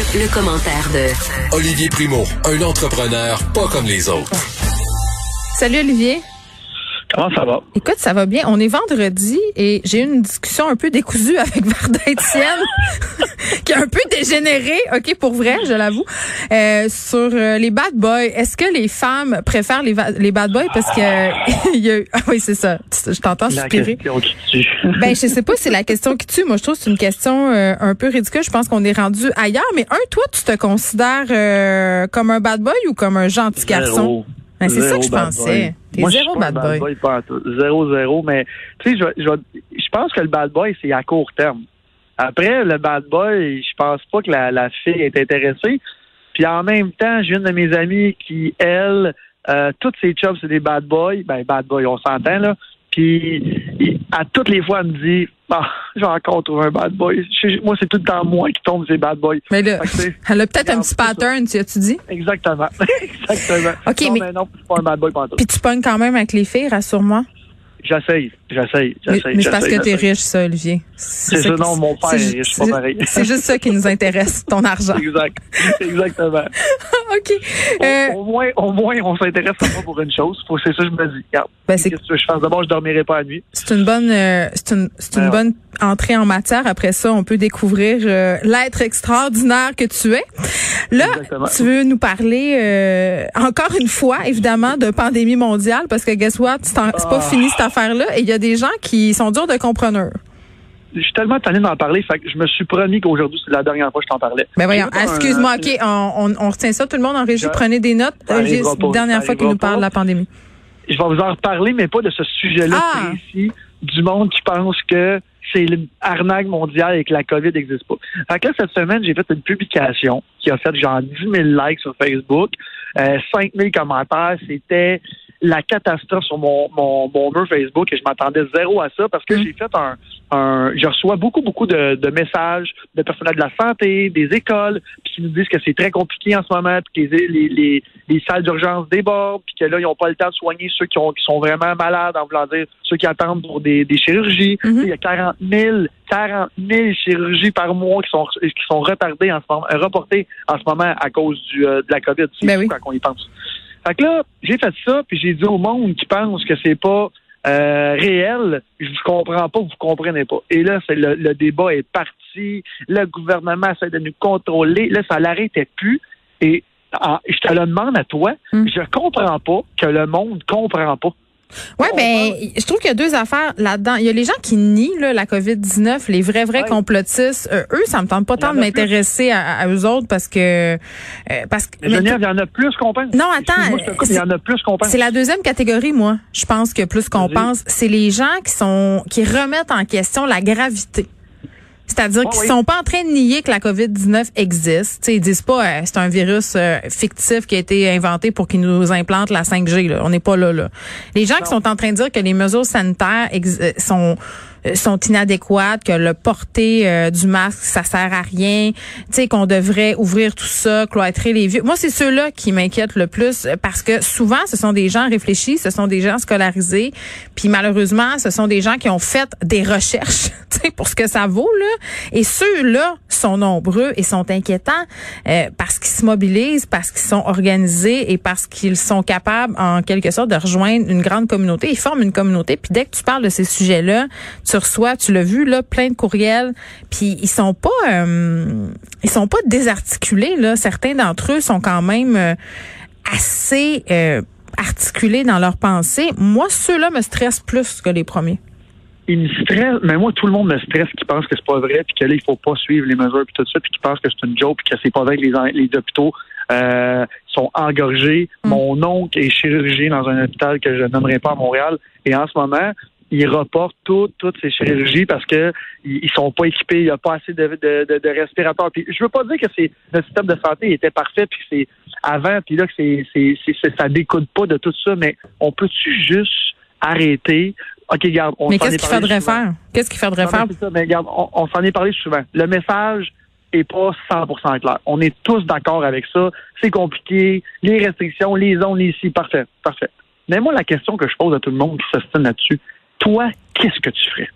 Le, le commentaire de Olivier Primo, un entrepreneur pas comme les autres. Salut Olivier. Comment ça va? Écoute, ça va bien. On est vendredi et j'ai eu une discussion un peu décousue avec Varda Etienne, qui a un peu dégénéré, OK, pour vrai, je l'avoue, euh, sur euh, les bad boys. Est-ce que les femmes préfèrent les, les bad boys parce que il y a eu- ah oui, c'est ça. Je t'entends La suspirer. question qui tue. Ben, je sais pas si c'est la question qui tue. Moi, je trouve que c'est une question euh, un peu ridicule. Je pense qu'on est rendu ailleurs. Mais un, toi, tu te considères euh, comme un bad boy ou comme un gentil garçon? Zéro. Ben, c'est ça que je pensais. boy. T'es zéro bad boy. pas tout. Zéro, zéro. Mais, tu sais, je, je, je pense que le bad boy, c'est à court terme. Après, le bad boy, je pense pas que la, la fille est intéressée. Puis en même temps, j'ai une de mes amies qui, elle, euh, toutes ses chums, c'est des bad boys. Ben, bad boy, on s'entend, là. Puis, à toutes les fois, elle me dit, ah, j'ai encore trouvé un bad boy. Je- moi, c'est tout le temps moi qui tombe ces bad boys. Mais là, elle a peut-être un petit pattern, tu as-tu dit? Exactement. Exactement. OK, non, mais- non, je suis pas un bad boy pantoute. Puis tu pognes quand même avec les filles, rassure-moi. J'essaye, j'essaye, Mais, j'essaye. mais c'est parce que t'es j'essaye. riche, ça, Olivier. C'est ça, non, mon père est riche, pas pareil. C'est juste ça qui nous intéresse, ton argent. Exact. Exactement. OK. Au- Euh, Au, moins, au moins, on s'intéresse à moi pour une chose. Faut, c'est ça, je me dis. Regarde, Ben, c'est- qu'est-ce que je fasse? D'abord, je dormirai pas la nuit. c'est une bonne, euh, c'est une, c'est une Ben ouais. bonne entrée en matière. Après ça, on peut découvrir euh, l'être extraordinaire que tu es. Là, Exactement. tu veux nous parler euh, encore une fois, évidemment, de pandémie mondiale, parce que guess what, c'est c'est pas Ah. fini cette affaire-là. Et il y a des gens qui sont durs de compreneur. Je suis tellement tanné d'en parler, fait que je me suis promis qu'aujourd'hui, c'est la dernière fois que je t'en parlais. Ben voyons, excuse-moi, OK, on, retient ça, tout le monde en régie, prenez des notes. Euh, c'est la dernière ça fois qu'il nous parle de la pandémie. Je vais vous en reparler, mais pas de ce sujet-là Ah. précis du monde qui pense que c'est une arnaque mondiale et que la COVID n'existe pas. Fait que là, cette semaine, j'ai fait une publication qui a fait genre 10 000 likes sur Facebook, euh, 5 000 commentaires. C'était la catastrophe sur mon, mon, mon mur Facebook et je m'attendais zéro à ça parce que Mm. j'ai fait un, un... Je reçois beaucoup, beaucoup de, de messages de personnels de la santé, des écoles, puis qui nous disent que c'est très compliqué en ce moment, puis que les, les, les, les salles d'urgence débordent, puis que là, ils n'ont pas le temps de soigner ceux qui, ont, qui sont vraiment malades, en voulant dire ceux qui attendent pour des, des chirurgies. Mhm. Sais, Il y a 40 000, 40 000 chirurgies par mois qui sont, qui sont retardées en ce moment, reportées en ce moment à cause du, euh, de la COVID. C'est Ben oui. quand on y pense. Fait que là, j'ai fait ça, puis j'ai dit au monde qui pense que c'est pas euh, réel, je vous comprends pas, vous comprenez pas. Et là, c'est le, le débat est parti, le gouvernement essaie de nous contrôler, là, ça l'arrêtait plus. Et en- je te le demande à toi, Mm. je comprends pas que le monde comprend pas. Ouais, On ben, parle- je trouve qu'il y a deux affaires là-dedans. Il y a les gens qui nient là, la COVID-19, les vrais, vrais Ouais. complotistes. Euh, eux, ça me tente pas tant de m'intéresser à, à eux autres parce que... euh, parce que Mais il y en a plus qu'on pense. Non, attends, coupe, Il y en a plus qu'on pense. c'est la deuxième catégorie, moi. Je pense que plus qu'on pense, c'est les gens qui sont qui remettent en question la gravité. C'est-à-dire Ah qu'ils oui. sont pas en train de nier que la COVID-19 existe. T'sais, ils disent pas euh, c'est un virus euh, fictif qui a été inventé pour qu'il nous implante la 5G. Là. On n'est pas là, là. Les gens qui sont en train de dire que les mesures sanitaires euh, sont sont inadéquates, que le porter euh, du masque, ça sert à rien, tu sais qu'on devrait ouvrir tout ça, cloîtrer les vieux. Moi, c'est ceux-là qui m'inquiètent le plus euh, parce que souvent, ce sont des gens réfléchis, ce sont des gens scolarisés, puis malheureusement, ce sont des gens qui ont fait des recherches, tu sais, pour ce que ça vaut là. Et ceux-là sont nombreux et sont inquiétants euh, parce qu'ils se mobilisent, parce qu'ils sont organisés et parce qu'ils sont capables, en quelque sorte, de rejoindre une grande communauté. Ils forment une communauté. Puis dès que tu parles de ces sujets-là, tu reçois, tu l'as vu là, plein de courriels. Puis ils sont pas, euh, ils sont pas désarticulés là. Certains d'entre eux sont quand même euh, assez euh, articulés dans leurs pensées. Moi, ceux-là me stressent plus que les premiers. il me stresse, mais moi, tout le monde me stresse qui pense que c'est pas vrai, puis que là, il faut pas suivre les mesures, puis tout ça, puis qui pense que c'est une joke, puis que c'est pas vrai que les, hôpitaux euh, sont engorgés. Mm. Mon oncle est chirurgien dans un hôpital que je nommerai pas à Montréal, et en ce moment, il reporte toutes toutes ces chirurgies parce que ils ils sont pas équipés, il n'y a pas assez de, de, de, de respirateurs. Puis je veux pas dire que c'est le système de santé était parfait, puis que c'est avant, puis là que c'est, c'est, c'est, ça découle pas de tout ça, mais on peut-tu juste arrêter? OK, garde, on Mais qu'est-ce est qu'il faudrait souvent. faire? Qu'est-ce qu'il faudrait Non, faire? mais c'est ça, mais regarde, on, on s'en est parlé souvent. Le message est pas 100% clair. On est tous d'accord avec ça. C'est compliqué. Les restrictions, les zones, les ici, parfait, parfait. Mais moi, la question que je pose à tout le monde qui s'ostine là-dessus, toi, qu'est-ce que tu ferais?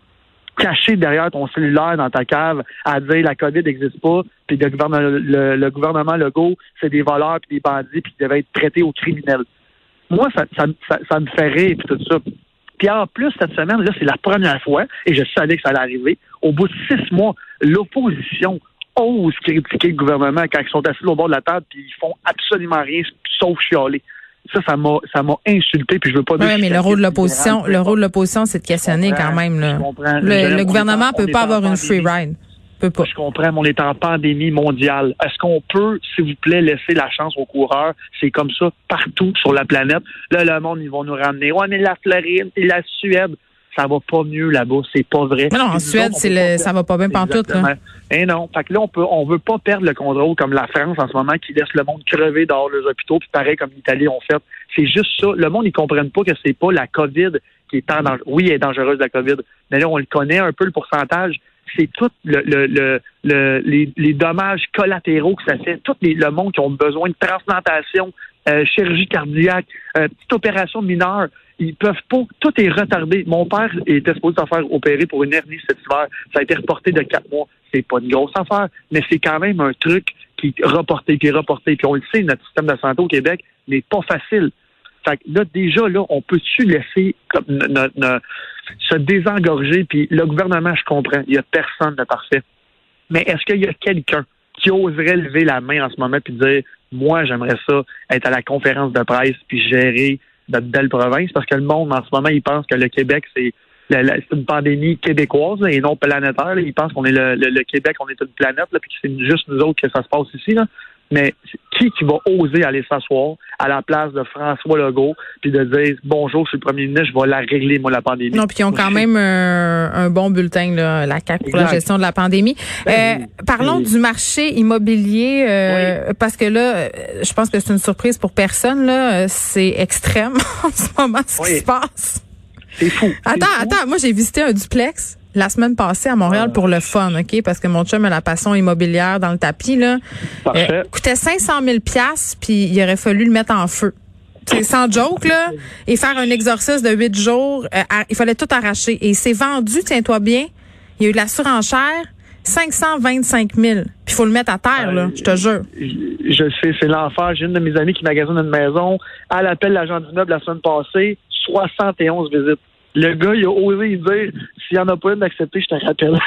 caché derrière ton cellulaire dans ta cave à dire la COVID n'existe pas, puis le gouvernement, le, gouvernement Legault, c'est des voleurs puis des bandits, puis ils devaient être traités aux criminels. Moi, ça, me fait rire, puis tout ça. Puis en plus, cette semaine, là, c'est la première fois, et je savais que ça allait arriver, au bout de six mois, l'opposition ose critiquer le gouvernement quand ils sont assis au bord de la table puis ils font absolument rien sauf chialer. Ça, ça m'a, ça m'a insulté, puis je veux pas. Oui, mais le rôle de l'opposition, le rôle de l'opposition, c'est de questionner quand même. Là. Le, le gouvernement peut pas avoir une free ride. Je comprends, mais on est en pandémie mondiale. Est-ce qu'on peut, s'il vous plaît, laisser la chance aux coureurs? C'est comme ça partout sur la planète. Là, le monde, ils vont nous ramener. Ouais, mais la Floride et la Suède ça va pas mieux là-bas. C'est pas vrai. non, en Suède, c'est le, ça va pas bien pantoute. Là. Eh non. Fait que là, on peut, on veut pas perdre le contrôle comme la France en ce moment qui laisse le monde crever dehors les hôpitaux, puis pareil comme l'Italie ont fait. C'est juste ça. Le monde, ils comprennent pas que c'est pas la COVID qui est en danger. Oui, elle est dangereuse, la COVID. Mais là, on le connaît un peu, le pourcentage. C'est tout le, le, le, les, dommages collatéraux que ça fait. Tout le monde qui ont besoin de transplantation, euh, chirurgie cardiaque, euh, petite opération mineure ils peuvent pas. Tout est retardé. Mon père était supposé se faire opérer pour une hernie cet hiver. Ça a été reporté de quatre mois. C'est pas une grosse affaire, mais c'est quand même un truc qui est reporté, qui est reporté. Puis on le sait, notre système de santé au Québec n'est pas facile. Fait que là, déjà, là, on peut-tu laisser se désengorger? Puis le gouvernement, je comprends, il y a personne de parfait. Mais est-ce qu'il y a quelqu'un qui oserait lever la main en ce moment et dire, moi, j'aimerais ça être à la conférence de presse puis gérer notre belle province, parce que le monde, en ce moment, il pense que le Québec, c'est une pandémie québécoise et non planétaire. Il pense qu'on est le, Québec, on est une planète, là, puis que c'est juste nous autres que ça se passe ici. Là. Mais qui qui va oser aller s'asseoir à la place de François Legault puis de dire bonjour, je suis le premier ministre, je vais la régler moi la pandémie? Non, puis ils ont quand même un, bon bulletin là, la CAC pour la gestion de la pandémie. Ben euh, parlons du marché immobilier euh, parce que là, je pense que c'est une surprise pour personne là, c'est extrême en ce moment ce qui se passe. C'est fou. Attends, attends, moi j'ai visité un duplex la semaine passée à Montréal pour le fun, OK? Parce que mon chum a la passion immobilière dans le tapis, là. Parfait. Euh, coûtait 500 000 puis il aurait fallu le mettre en feu. C'est sans joke, là. Et faire un exorcisme de huit jours, euh, il fallait tout arracher. Et c'est vendu, tiens-toi bien. Il y a eu de la surenchère. 525 000. Puis il faut le mettre à terre, là, je te jure. Je sais, c'est l'enfer. J'ai une de mes amies qui magasine une maison. Elle appelle l'agent d'immeuble la semaine passée. 71 visites. Le gars, il a osé dire s'il n'y en a pas une d'accepter, je te rappelle.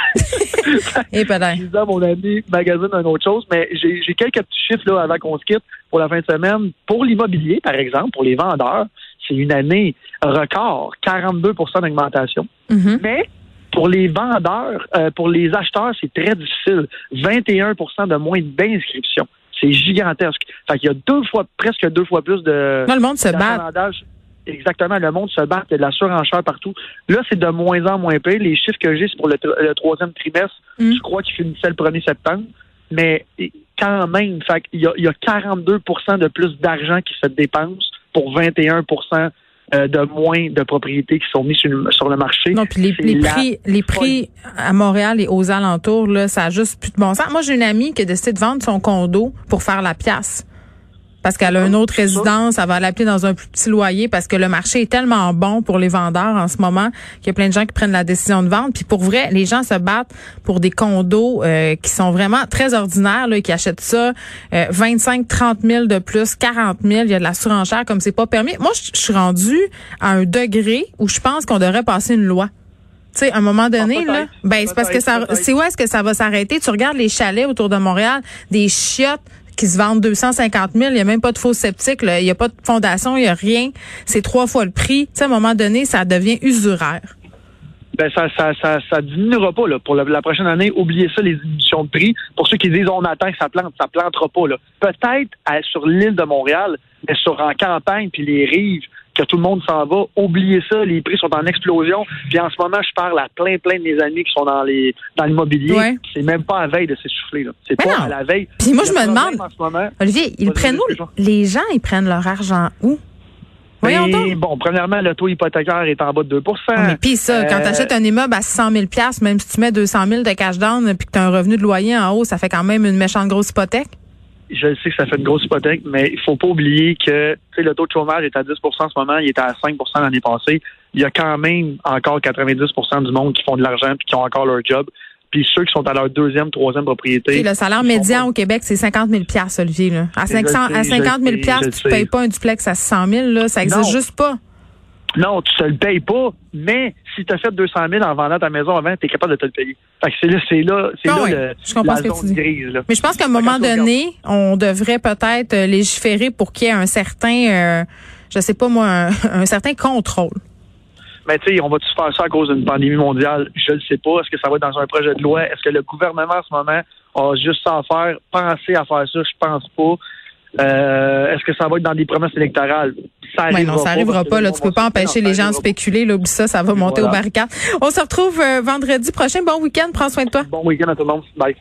Et peut-être. Disais à mon ami magazine une autre chose, mais j'ai quelques petits chiffres là, avant qu'on se quitte pour la fin de semaine. Pour l'immobilier, par exemple, pour les vendeurs, c'est une année record, 42% d'augmentation. Mm-hmm. Mais pour les vendeurs, euh, pour les acheteurs, c'est très difficile. 21% de moins d'inscriptions. C'est gigantesque. Fait qu'il y a deux fois, presque deux fois plus de. Non, le monde se bat. Exactement, le monde se bat, il y a de la surenchère partout. Là, c'est de moins en moins pire. Les chiffres que j'ai, c'est pour le, troisième trimestre. Mm. Je crois qu'il finissait le 1er septembre. Mais quand même, fait, il, y a, il y a 42 de plus d'argent qui se dépense pour 21% euh, de moins de propriétés qui sont mises sur, le marché. Non, puis les, prix, les prix à Montréal et aux alentours, là, ça a juste plus de bon sens. Moi, j'ai une amie qui a décidé de vendre son condo pour faire la pièce parce qu'elle a une autre résidence, elle va l'appeler dans un plus petit loyer parce que le marché est tellement bon pour les vendeurs en ce moment qu'il y a plein de gens qui prennent la décision de vendre. Puis pour vrai, les gens se battent pour des condos euh, qui sont vraiment très ordinaires, là, qui achètent ça euh, 25, 30 000 de plus, 40 000. Il y a de la surenchère comme c'est pas permis. Moi, je suis rendue à un degré où je pense qu'on devrait passer une loi. Tu sais, à un moment donné, ah, là, ben c'est parce que ça, c'est où est-ce que ça va s'arrêter? Tu regardes les chalets autour de Montréal, des chiottes qui se vendent 250 000. Il n'y a même pas de faux sceptiques. Il n'y a pas de fondation. Il n'y a rien. C'est trois fois le prix. À un moment donné, ça devient usuraire. Ben ça, ça, ça, diminuera pas là. pour la, prochaine année. Oubliez ça, les diminutions de prix. Pour ceux qui disent on attend que ça plante, ça plantera pas. Peut-être sur l'île de Montréal, mais sur en campagne puis les rives, que tout le monde s'en va. Oubliez ça, les prix sont en explosion. Puis en ce moment, je parle à plein, plein de mes amis qui sont dans les dans l'immobilier. C'est même pas à veille de s'essouffler. C'est pas à la veille. Puis moi, je me demande, Olivier, ils prennent où? Les gens, ils prennent leur argent où? Voyons donc. Bon, premièrement, le taux hypothécaire est en bas de 2 Mais puis ça, quand euh, tu achètes un immeuble à 600 000 même si tu mets 200 000 de cash down puis que tu as un revenu de loyer en haut, ça fait quand même une méchante grosse hypothèque? Je sais que ça fait une grosse hypothèque, mais il faut pas oublier que le taux de chômage est à 10% en ce moment, il était à 5% l'année passée. il y a quand même encore 90% du monde qui font de l'argent puis qui ont encore leur job. Puis ceux qui sont à leur deuxième, troisième propriété. le salaire médian au Québec, c'est 50 000 Olivier. Là. À, 500, à 50 000 tu ne payes pas un duplex à 600 000 là, ça n'existe juste pas. Non, tu ne le payes pas, mais si tu as fait 200 000 en vendant ta maison avant, tu es capable de te le payer. Fait que c'est là, c'est là, c'est ah là le, la zone grise. Là. Mais je pense qu'à un moment donné, on devrait peut-être euh, légiférer pour qu'il y ait un certain, euh, je sais pas moi, un, un certain contrôle. Mais tu sais, on va-tu faire ça à cause d'une pandémie mondiale? Je ne sais pas. Est-ce que ça va être dans un projet de loi? Est-ce que le gouvernement en ce moment a juste ça à faire? Penser à faire ça? Je pense pas. Euh, Est-ce que ça va être dans des promesses électorales? Ça Ouais, non, ça arrivera pas. Là, tu peux pas empêcher les gens de spéculer. Là, oublie ça, ça va monter Voilà. aux barricades. On se retrouve euh, vendredi prochain. Bon week-end. Prends soin de toi. Bon week-end à tout le monde. Bye.